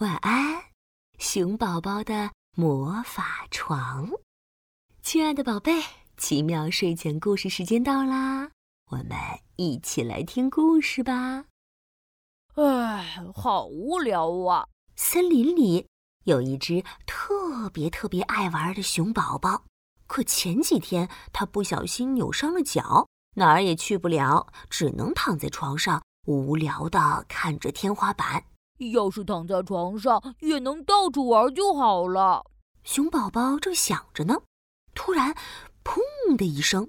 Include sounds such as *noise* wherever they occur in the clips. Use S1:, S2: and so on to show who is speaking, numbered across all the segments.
S1: 晚安，熊宝宝的魔法床。亲爱的宝贝，奇妙睡前故事时间到啦，我们一起来听故事吧。
S2: 唉，好无聊啊！
S1: 森林里有一只特别特别爱玩的熊宝宝，可前几天它不小心扭伤了脚，哪儿也去不了，只能躺在床上，无聊的看着天花板。
S2: 要是躺在床上也能到处玩就好了。
S1: 熊宝宝正想着呢，突然，砰的一声，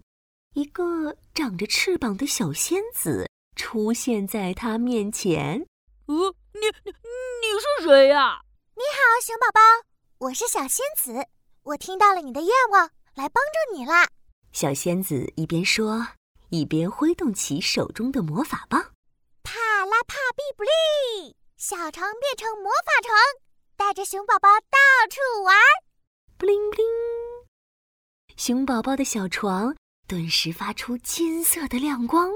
S1: 一个长着翅膀的小仙子出现在他面前。
S2: 呃，你你你是谁呀？
S3: 你好，熊宝宝，我是小仙子。我听到了你的愿望，来帮助你啦。
S1: 小仙子一边说，一边挥动起手中的魔法棒。
S3: 帕拉帕比布利。小床变成魔法床，带着熊宝宝到处玩。
S1: 布灵布灵，熊宝宝的小床顿时发出金色的亮光。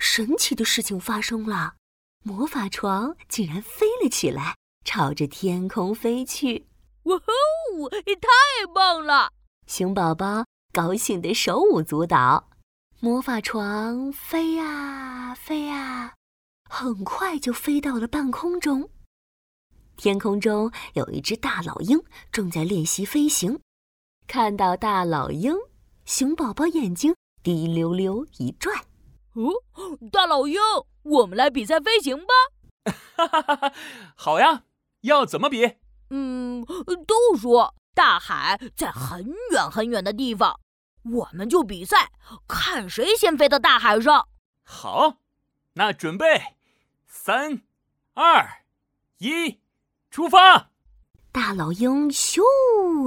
S1: 神奇的事情发生了，魔法床竟然飞了起来，朝着天空飞去。
S2: 哇哦，太棒了！
S1: 熊宝宝高兴得手舞足蹈。魔法床飞呀飞呀。很快就飞到了半空中。天空中有一只大老鹰正在练习飞行。看到大老鹰，熊宝宝眼睛滴溜溜一转。
S2: 哦，大老鹰，我们来比赛飞行吧！
S4: 哈哈哈哈！好呀，要怎么比？
S2: 嗯，都说大海在很远很远的地方，我们就比赛，看谁先飞到大海上。
S4: 好，那准备。三、二、一，出发！
S1: 大老鹰咻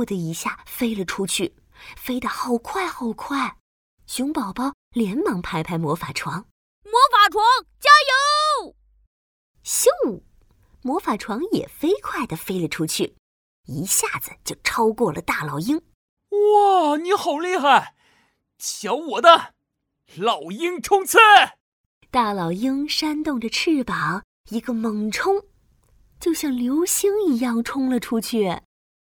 S1: 的一下飞了出去，飞得好快好快。熊宝宝连忙拍拍魔法床，
S2: 魔法床加油！
S1: 咻，魔法床也飞快的飞了出去，一下子就超过了大老鹰。
S4: 哇，你好厉害！瞧我的，老鹰冲刺！
S1: 大老鹰扇动着翅膀，一个猛冲，就像流星一样冲了出去。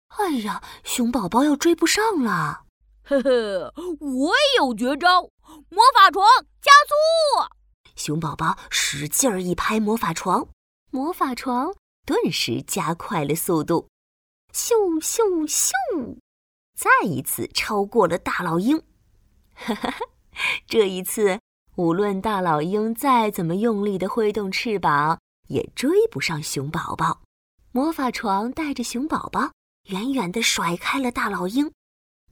S1: 哎呀，熊宝宝要追不上了！
S2: 呵呵，我也有绝招，魔法床加速！
S1: 熊宝宝使劲儿一拍魔法床，魔法床顿时加快了速度，咻咻咻，再一次超过了大老鹰。哈哈哈，这一次。无论大老鹰再怎么用力的挥动翅膀，也追不上熊宝宝。魔法床带着熊宝宝远远地甩开了大老鹰，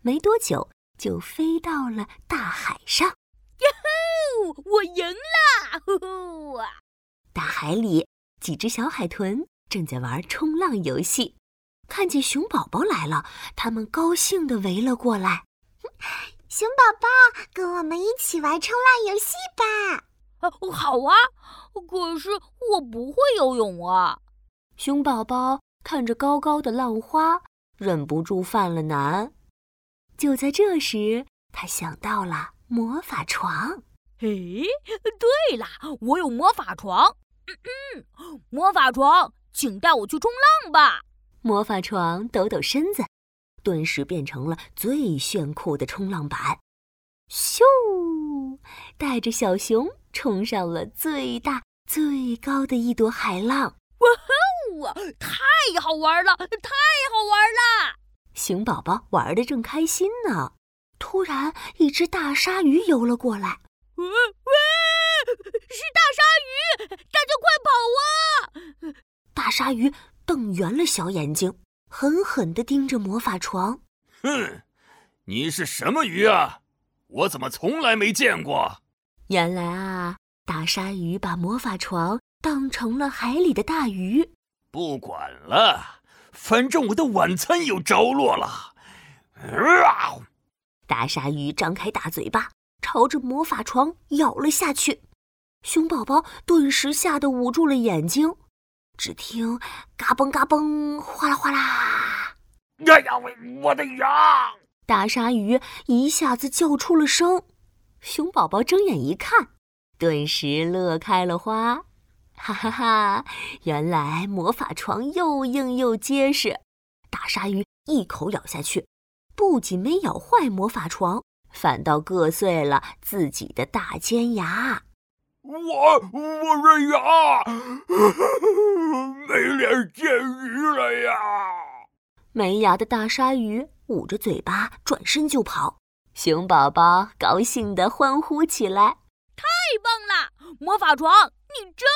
S1: 没多久就飞到了大海上。
S2: 哟吼！我赢了！呼呼！
S1: 大海里，几只小海豚正在玩冲浪游戏，看见熊宝宝来了，他们高兴地围了过来。
S3: 熊宝宝，跟我们一起玩冲浪游戏吧！
S2: 啊，好啊！可是我不会游泳啊。
S1: 熊宝宝看着高高的浪花，忍不住犯了难。就在这时，他想到了魔法床。
S2: 哎，对了，我有魔法床。嗯嗯，魔法床，请带我去冲浪吧。
S1: 魔法床抖抖身子。顿时变成了最炫酷的冲浪板，咻！带着小熊冲上了最大最高的一朵海浪。
S2: 哇哦！太好玩了，太好玩了！
S1: 熊宝宝玩的正开心呢，突然一只大鲨鱼游了过来。
S2: 喂喂，是大鲨鱼！大家快跑啊！
S1: 大鲨鱼瞪圆了小眼睛。狠狠地盯着魔法床，
S4: 哼，你是什么鱼啊？我怎么从来没见过？
S1: 原来啊，大鲨鱼把魔法床当成了海里的大鱼。
S4: 不管了，反正我的晚餐有着落了。啊！
S1: 大鲨鱼张开大嘴巴，朝着魔法床咬了下去。熊宝宝顿时吓得捂住了眼睛。只听“嘎嘣嘎嘣，哗啦哗啦”，
S4: 哎呀，我我的牙！
S1: 大鲨鱼一下子叫出了声。熊宝宝睁眼一看，顿时乐开了花。哈哈哈！原来魔法床又硬又结实，大鲨鱼一口咬下去，不仅没咬坏魔法床，反倒硌碎了自己的大尖牙。
S4: 我我的牙 *laughs* 没脸见鱼了呀！
S1: 没牙的大鲨鱼捂着嘴巴转身就跑，熊宝宝高兴地欢呼起来：“
S2: 太棒了，魔法床，你真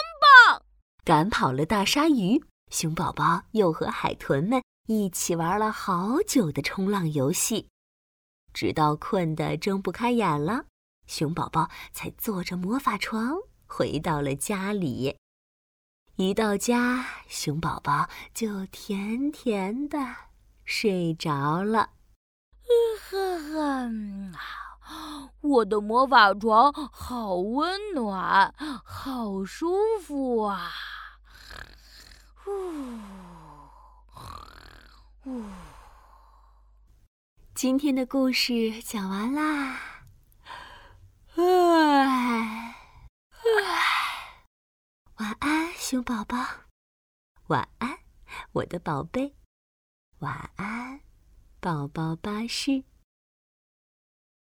S2: 棒！”
S1: 赶跑了大鲨鱼，熊宝宝又和海豚们一起玩了好久的冲浪游戏，直到困得睁不开眼了，熊宝宝才坐着魔法床回到了家里。一到家，熊宝宝就甜甜的。睡着了，
S2: 呵呵，我的魔法床好温暖，好舒服啊！呜
S1: 呜，今天的故事讲完啦，唉唉，晚安，熊宝宝，晚安，我的宝贝。晚安，宝宝巴士。